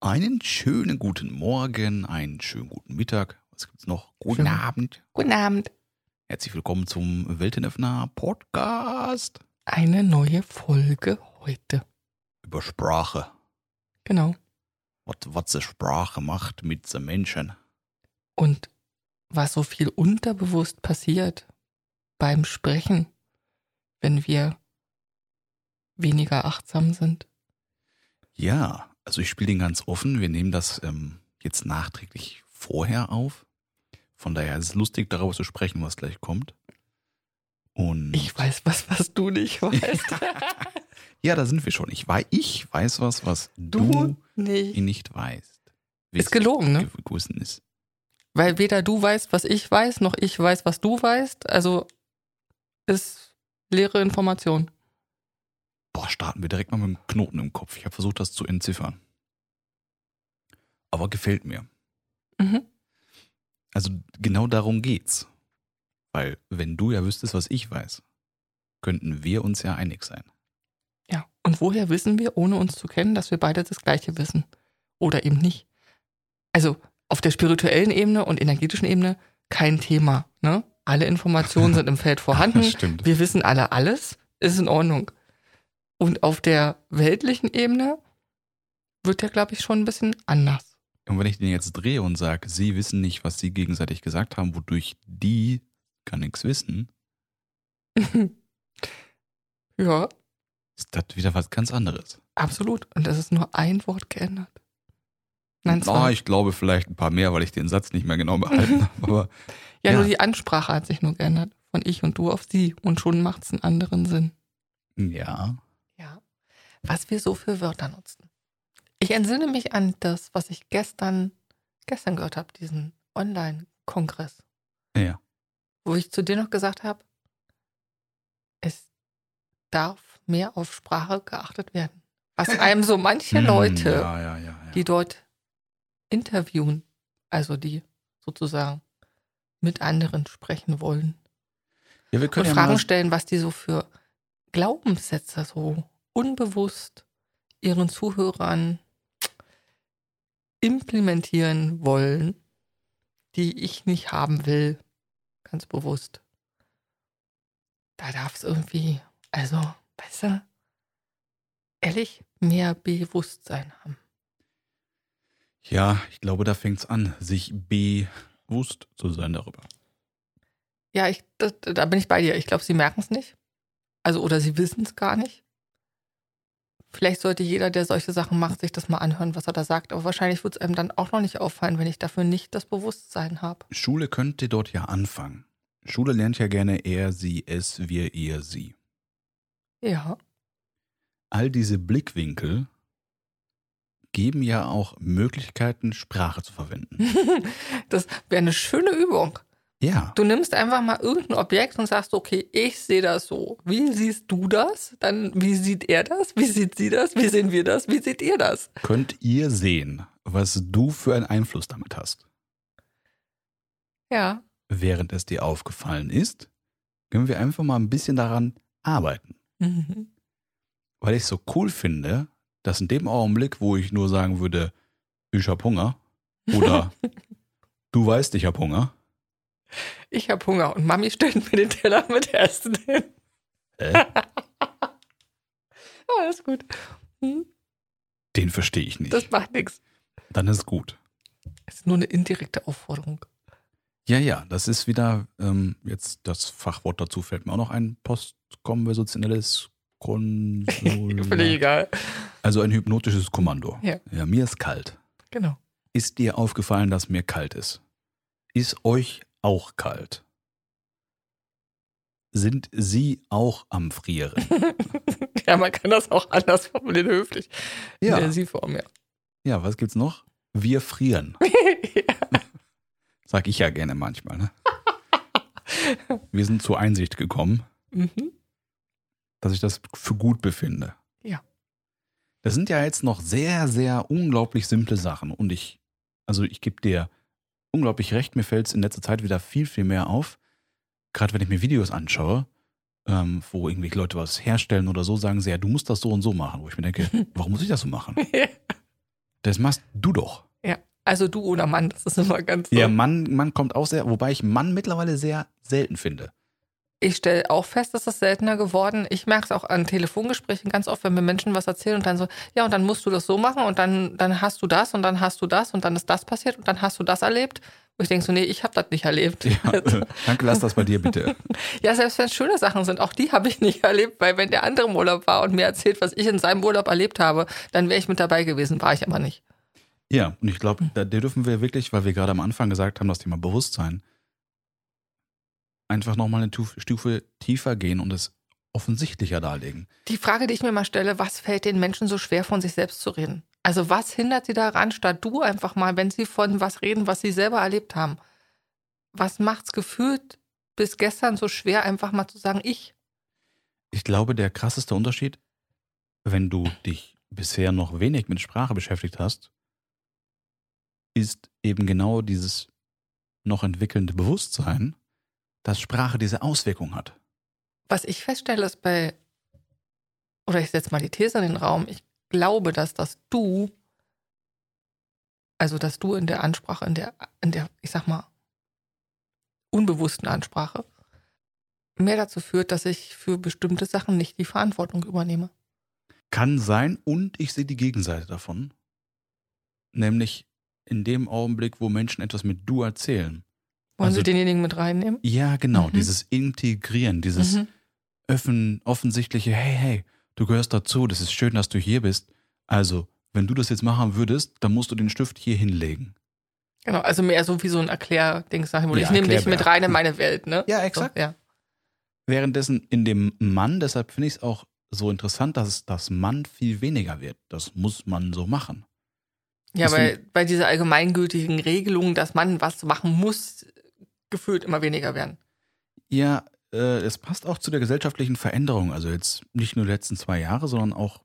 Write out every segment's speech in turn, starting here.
Einen schönen guten Morgen, einen schönen guten Mittag. Was gibt's noch? Guten Schön. Abend. Guten Abend. Herzlich willkommen zum Weltenöffner Podcast Eine neue Folge heute. über Sprache. Genau. Was, was die Sprache macht mit den Menschen. Und was so viel unterbewusst passiert beim Sprechen, wenn wir weniger achtsam sind. Ja, also ich spiele den ganz offen. Wir nehmen das ähm, jetzt nachträglich vorher auf. Von daher ist es lustig, darüber zu sprechen, was gleich kommt. Und Ich weiß was, was du nicht weißt. ja, da sind wir schon. Ich weiß, ich weiß was, was du, nicht. nicht weißt. Ist gelogen, ne? Gewissen ist. Weil weder du weißt, was ich weiß, noch ich weiß, was du weißt. Also ist leere Information. Boah, starten wir direkt mal mit dem Knoten im Kopf. Ich habe versucht, das zu entziffern. Aber gefällt mir. Mhm. Also genau darum geht's. Weil, wenn du ja wüsstest, was ich weiß, könnten wir uns ja einig sein. Ja. Und woher wissen wir, ohne uns zu kennen, dass wir beide das Gleiche wissen? Oder eben nicht? Also auf der spirituellen Ebene und energetischen Ebene kein Thema. Ne? Alle Informationen sind im Feld vorhanden. Stimmt. Wir wissen alle alles, ist in Ordnung. Und auf der weltlichen Ebene wird der, glaube ich, schon ein bisschen anders. Und wenn ich den jetzt drehe und sage, sie wissen nicht, was sie gegenseitig gesagt haben, wodurch die gar nichts wissen, ja, ist das wieder was ganz anderes. absolut. Und es ist nur ein Wort geändert. Nein, zwei. ich glaube vielleicht ein paar mehr, weil ich den Satz nicht mehr genau behalten habe. Aber ja, ja. nur die Ansprache hat sich nur geändert. Von ich und du auf sie. Und schon macht es einen anderen Sinn. Ja. Was wir so für Wörter nutzen. Ich entsinne mich an das, was ich gestern, gestern gehört habe, diesen Online-Kongress, ja. wo ich zu dir noch gesagt habe, es darf mehr auf Sprache geachtet werden. Was einem so manche Hm, Leute, Ja, ja, ja. die dort interviewen, also die sozusagen mit anderen sprechen wollen und Fragen stellen, was die so für Glaubenssätze so unbewusst ihren Zuhörern implementieren wollen, die ich nicht haben will, ganz bewusst. Da darf es irgendwie, also, weißt du, ehrlich, mehr Bewusstsein haben. Ja, ich glaube, da fängt's an, sich bewusst zu sein darüber. Ja, ich, das, da bin ich bei dir. Ich glaube, sie merken es nicht. Also, oder sie wissen es gar nicht. Vielleicht sollte jeder, der solche Sachen macht, sich das mal anhören, was er da sagt. Aber wahrscheinlich wird es einem dann auch noch nicht auffallen, wenn ich dafür nicht das Bewusstsein habe. Schule könnte dort ja anfangen. Schule lernt ja gerne er, sie, es, wir, ihr, sie. Ja. All diese Blickwinkel geben ja auch Möglichkeiten, Sprache zu verwenden. Das wäre eine schöne Übung. Ja, Du nimmst einfach mal irgendein Objekt und sagst, okay, ich sehe das so. Wie siehst du das? Dann, wie sieht er das? Wie sieht sie das? Wie sehen wir das? Wie seht ihr das? könnt ihr sehen, was du für einen Einfluss damit hast. Ja. Während es dir aufgefallen ist, können wir einfach mal ein bisschen daran arbeiten. Mhm. Weil ich es so cool finde, dass in dem Augenblick, wo ich nur sagen würde, ich hab Hunger oder du weißt, ich hab Hunger, Ich habe Hunger und Mami stellt mir den Teller mit Essen hin. äh, Alles gut. Hm, den verstehe ich nicht. Das macht nichts. Dann ist gut. Es ist nur eine indirekte Aufforderung. Ja, ja, das ist wieder, ähm, jetzt das Fachwort dazu fällt mir auch noch ein, postkonversationelles Völlig Konsul. egal. also ein hypnotisches Kommando. Ja. ja, mir ist kalt. Genau. Ist dir aufgefallen, dass mir kalt ist? Ist euch auch kalt? Sind Sie auch am Frieren? ja, man kann das auch anders formulieren, höflich. In Ja. der Sie-Form, ja. Ja, was gibt's noch? Wir frieren. ja. Sag ich ja gerne manchmal. Ne? Wir sind zur Einsicht gekommen, Mhm. dass ich das für gut befinde. Ja. Das sind ja jetzt noch sehr, sehr unglaublich simple Sachen. Und ich, also ich gebe dir unglaublich recht, mir fällt es in letzter Zeit wieder viel, viel mehr auf. Gerade wenn ich mir Videos anschaue, ähm, wo irgendwelche Leute was herstellen oder so, sagen sie, ja, du musst das so und so machen. Wo ich mir denke, warum muss ich das so machen? Das machst du doch. Ja. Also du oder Mann, das ist immer ganz. Ja, Mann, Mann kommt auch sehr, wobei ich Mann mittlerweile sehr selten finde. Ich stelle auch fest, dass das seltener geworden. Ich merke es auch an Telefongesprächen ganz oft, wenn mir Menschen was erzählen und dann so, ja, und dann musst du das so machen und dann, dann hast du das und dann hast du das und dann ist das passiert und dann hast du das erlebt. Wo ich denke so, nee, ich habe das nicht erlebt. Ja, äh, danke, lass das bei dir bitte. ja, selbst wenn es schöne Sachen sind, auch die habe ich nicht erlebt, weil wenn der andere im Urlaub war und mir erzählt, was ich in seinem Urlaub erlebt habe, dann wäre ich mit dabei gewesen, war ich aber nicht. Ja, und ich glaube, da dürfen wir wirklich, weil wir gerade am Anfang gesagt haben, das Thema Bewusstsein, einfach nochmal eine Stufe tiefer gehen und es offensichtlicher darlegen. Die Frage, die ich mir mal stelle, was fällt den Menschen so schwer, von sich selbst zu reden? Also was hindert sie daran, statt du einfach mal, wenn sie von was reden, was sie selber erlebt haben? Was macht's gefühlt bis gestern so schwer, einfach mal zu sagen, ich? Ich glaube, der krasseste Unterschied, wenn du dich bisher noch wenig mit Sprache beschäftigt hast, ist eben genau dieses noch entwickelnde Bewusstsein, dass Sprache diese Auswirkung hat. Was ich feststelle, ist bei, oder ich setze mal die These in den Raum, ich glaube, dass das Du, also dass Du in der Ansprache, in der, in der, ich sag mal, unbewussten Ansprache, mehr dazu führt, dass ich für bestimmte Sachen nicht die Verantwortung übernehme. Kann sein und ich sehe die Gegenseite davon. Nämlich in dem Augenblick, wo Menschen etwas mit du erzählen, wollen also, Sie denjenigen mit reinnehmen? Ja, genau. Mhm. Dieses Integrieren, dieses mhm. Öffnen, offensichtliche, hey, hey, du gehörst dazu, das ist schön, dass du hier bist. Also, wenn du das jetzt machen würdest, dann musst du den Stift hier hinlegen. Genau, also mehr so wie so ein Erklärding, sag ich mal. Ja, ich nehme dich mit rein in meine Welt, ne? Ja, exakt. So, ja. Währenddessen in dem Mann, deshalb finde ich es auch so interessant, dass das Mann viel weniger wird. Das muss man so machen. Ja, weil bei dieser allgemeingültigen Regelung, dass man was machen muss, gefühlt immer weniger werden. Ja, äh, es passt auch zu der gesellschaftlichen Veränderung. Also jetzt nicht nur die letzten zwei Jahre, sondern auch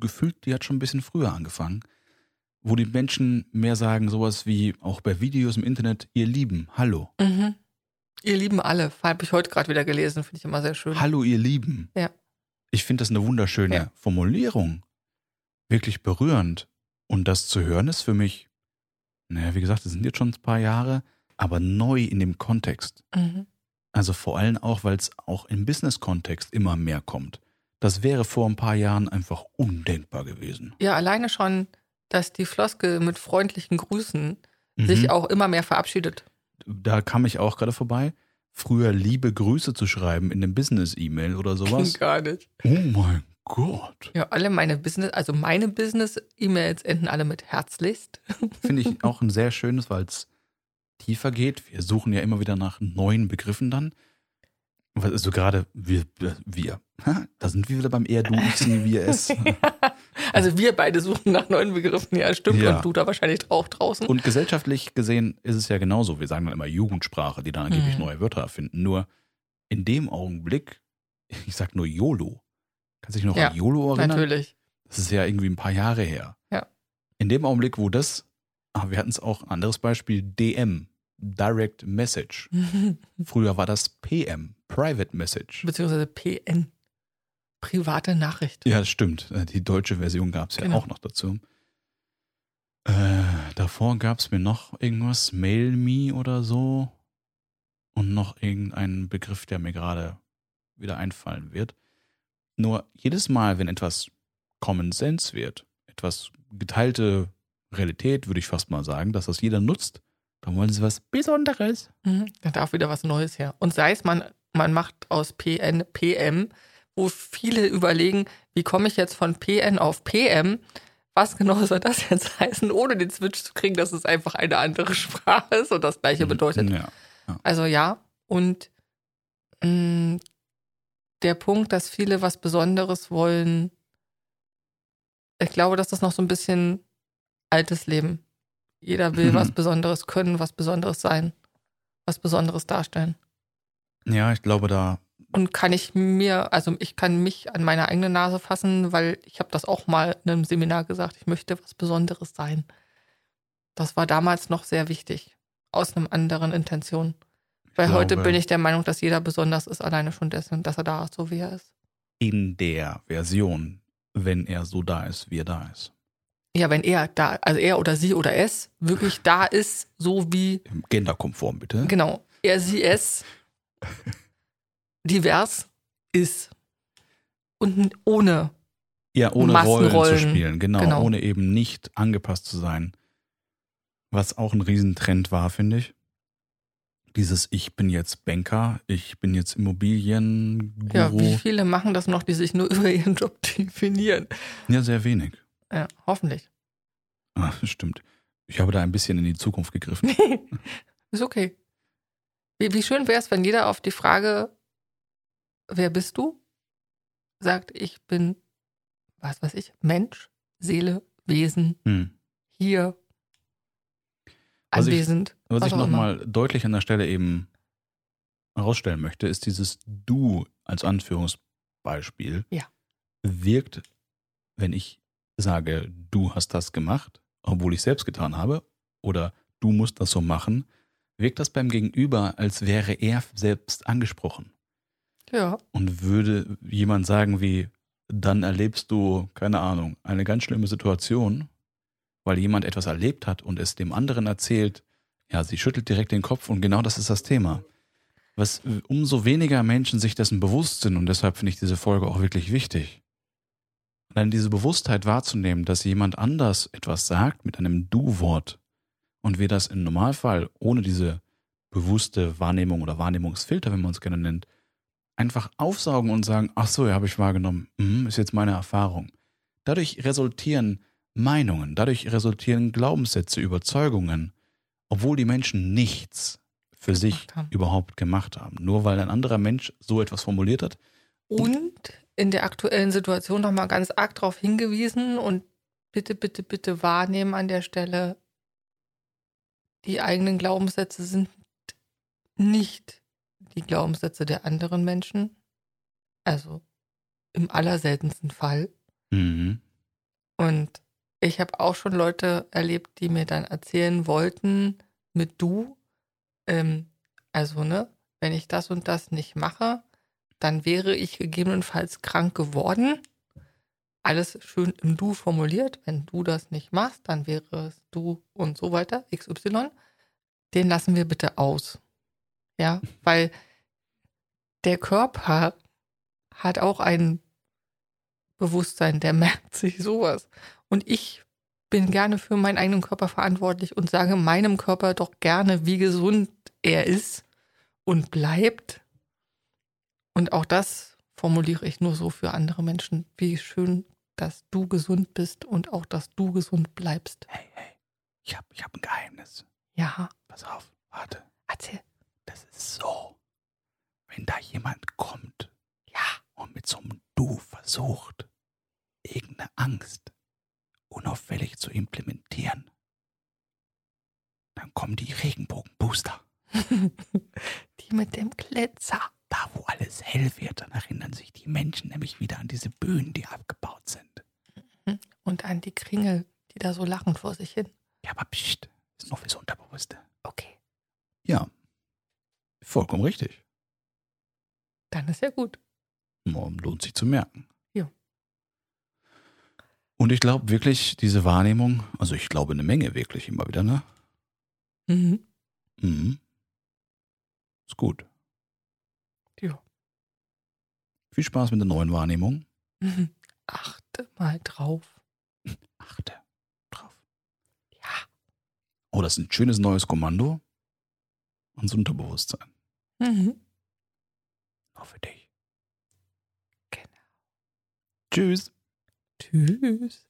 gefühlt, die hat schon ein bisschen früher angefangen, wo die Menschen mehr sagen, sowas wie auch bei Videos im Internet, ihr Lieben, hallo. Mhm. Ihr Lieben alle, habe ich heute gerade wieder gelesen, finde ich immer sehr schön. Hallo, ihr Lieben. Ja. Ich finde das eine wunderschöne ja. Formulierung. Wirklich berührend. Und das zu hören ist für mich, naja, wie gesagt, das sind jetzt schon ein paar Jahre, aber neu in dem Kontext. Mhm. Also vor allem auch, weil es auch im Business-Kontext immer mehr kommt. Das wäre vor ein paar Jahren einfach undenkbar gewesen. Ja, alleine schon, dass die Floskel mit freundlichen Grüßen mhm. sich auch immer mehr verabschiedet. Da kam ich auch gerade vorbei. Früher liebe Grüße zu schreiben in einem Business-E-Mail oder sowas. Gar nicht. Oh mein Gott. Ja, alle meine Business, also meine Business-E-Mails enden alle mit herzlichst. Finde ich auch ein sehr schönes, weil es tiefer geht. Wir suchen ja immer wieder nach neuen Begriffen dann. Also gerade wir, wir. Da sind wir wieder beim er, du, ich, sie, wir, es. also wir beide suchen nach neuen Begriffen, ja, stimmt. Ja. Und du da wahrscheinlich auch draußen. Und gesellschaftlich gesehen ist es ja genauso. Wir sagen dann immer Jugendsprache, die dann angeblich mhm. neue Wörter erfinden. Nur in dem Augenblick, ich sag nur YOLO. Kannst du dich noch ja, an YOLO erinnern? Natürlich. Das ist ja irgendwie ein paar Jahre her. Ja. In dem Augenblick, wo das, ah, wir hatten es auch, anderes Beispiel, DM. Direct Message. Früher war das PM, Private Message. Beziehungsweise PN, private Nachricht. Ja, das stimmt. Äh, die deutsche Version gab es ja genau. auch noch dazu. Äh, davor gab es mir noch irgendwas, Mail Me oder so. Und noch irgendeinen Begriff, der mir gerade wieder einfallen wird. Nur jedes Mal, wenn etwas Common Sense wird, etwas geteilte Realität, würde ich fast mal sagen, dass das jeder nutzt, dann wollen sie was Besonderes. Mhm, da darf wieder was Neues her. Und sei es, man, man macht aus PN PM, wo viele überlegen, wie komme ich jetzt von PN auf PM? Was genau soll das jetzt heißen, ohne den Switch zu kriegen, dass es einfach eine andere Sprache ist und das gleiche bedeutet. Ja, ja. Also ja, und mh, mm, der Punkt, dass viele was Besonderes wollen, ich glaube, dass das noch so ein bisschen altes Leben jeder will mhm. was Besonderes können, was Besonderes sein, was Besonderes darstellen. Ja, ich glaube da. Und kann ich mir, also ich kann mich an meine eigene Nase fassen, weil ich habe das auch mal in einem Seminar gesagt, ich möchte was Besonderes sein. Das war damals noch sehr wichtig, aus einem anderen Intention. Weil glaube, heute bin ich der Meinung, dass jeder besonders ist, alleine schon dessen, dass er da ist, so wie er ist. In der Version, wenn er so da ist, wie er da ist. Ja, wenn er da, also er oder sie oder es wirklich da ist, so wie, Genderkonform, bitte. genau, er, sie, es divers ist. Und ohne. Ja, ohne Rollen zu spielen, genau, Genau. ohne eben nicht angepasst zu sein. Was auch ein Riesentrend war, finde ich. Dieses Ich bin jetzt Banker, ich bin jetzt Immobilienguru. Ja, wie viele machen das noch, die sich nur über ihren Job definieren? Ja, sehr wenig. Ja, hoffentlich. Ah, stimmt. Ich habe da ein bisschen in die Zukunft gegriffen. ist okay. Wie, wie schön wäre es, wenn jeder auf die Frage, wer bist du, sagt, ich bin, was weiß ich, Mensch, Seele, Wesen, Hm. hier, Was ich- anwesend. Was, ich nochmal deutlich an der Stelle eben herausstellen möchte, ist dieses Du als Anführungsbeispiel Ja. wirkt, wenn ich sage, du hast das gemacht, obwohl ich selbst getan habe, oder du musst das so machen, wirkt das beim Gegenüber, als wäre er selbst angesprochen. Ja, Und würde jemand sagen wie, dann erlebst du, keine Ahnung, eine ganz schlimme Situation, weil jemand etwas erlebt hat und es dem anderen erzählt, ja, sie schüttelt direkt den Kopf und genau das ist das Thema. Was äh, umso weniger Menschen sich dessen bewusst sind und deshalb finde ich diese Folge auch wirklich wichtig. Dann diese Bewusstheit wahrzunehmen, dass jemand anders etwas sagt mit einem Du-Wort und wir das im Normalfall ohne diese bewusste Wahrnehmung oder Wahrnehmungsfilter, wenn man es gerne nennt, einfach aufsaugen und sagen, ach so, ja, habe ich wahrgenommen, mhm, ist jetzt meine Erfahrung. Dadurch resultieren Meinungen, dadurch resultieren Glaubenssätze, Überzeugungen, obwohl die Menschen nichts für sich haben. überhaupt gemacht haben. Nur weil ein anderer Mensch so etwas formuliert hat. und in der aktuellen Situation nochmal ganz arg darauf hingewiesen und bitte, bitte, bitte wahrnehmen an der Stelle, die eigenen Glaubenssätze sind nicht die Glaubenssätze der anderen Menschen. Also im allerseltensten Fall. Mhm. Und ich habe auch schon Leute erlebt, die mir dann erzählen wollten mit du, ähm, also ne, wenn ich das und das nicht mache, dann wäre ich gegebenenfalls krank geworden. Alles schön im Du formuliert. Wenn du das nicht machst, dann wäre es du und so weiter, XY. Den lassen wir bitte aus. Ja, weil der Körper hat auch ein Bewusstsein, der merkt sich sowas. Und ich bin gerne für meinen eigenen Körper verantwortlich und sage meinem Körper doch gerne, wie gesund er ist und bleibt. Und auch das formuliere ich nur so für andere Menschen. Wie schön, dass du gesund bist und auch, dass du gesund bleibst. Hey, hey, ich habe ich hab ein Geheimnis. Ja, Pass auf, warte. erzähl. Das ist so, wenn da jemand kommt Ja, und mit so einem Du versucht, irgendeine Angst unauffällig zu implementieren, dann kommen die Regenbogenbooster. die mit dem Glitzer. Wo alles hell wird, dann erinnern sich die Menschen nämlich wieder an diese Bühnen, die abgebaut sind. Und an die Kringel, die da so lachen vor sich hin. Ja, aber pst, ist nur fürs Unterbewusste. Okay, Ja, vollkommen richtig. dann ist ja gut. Morgen lohnt sich zu merken. Ja. Und ich glaube wirklich, diese Wahrnehmung, also ich glaube eine Menge wirklich immer wieder, ne? Mhm. Mhm. Ist gut. Ja. Viel Spaß mit der neuen Wahrnehmung. Achte mal drauf. Achte drauf. Ja. Oh, das ist ein schönes neues Kommando ans Unterbewusstsein. Mhm. Auch für dich. Genau. Tschüss. Tschüss.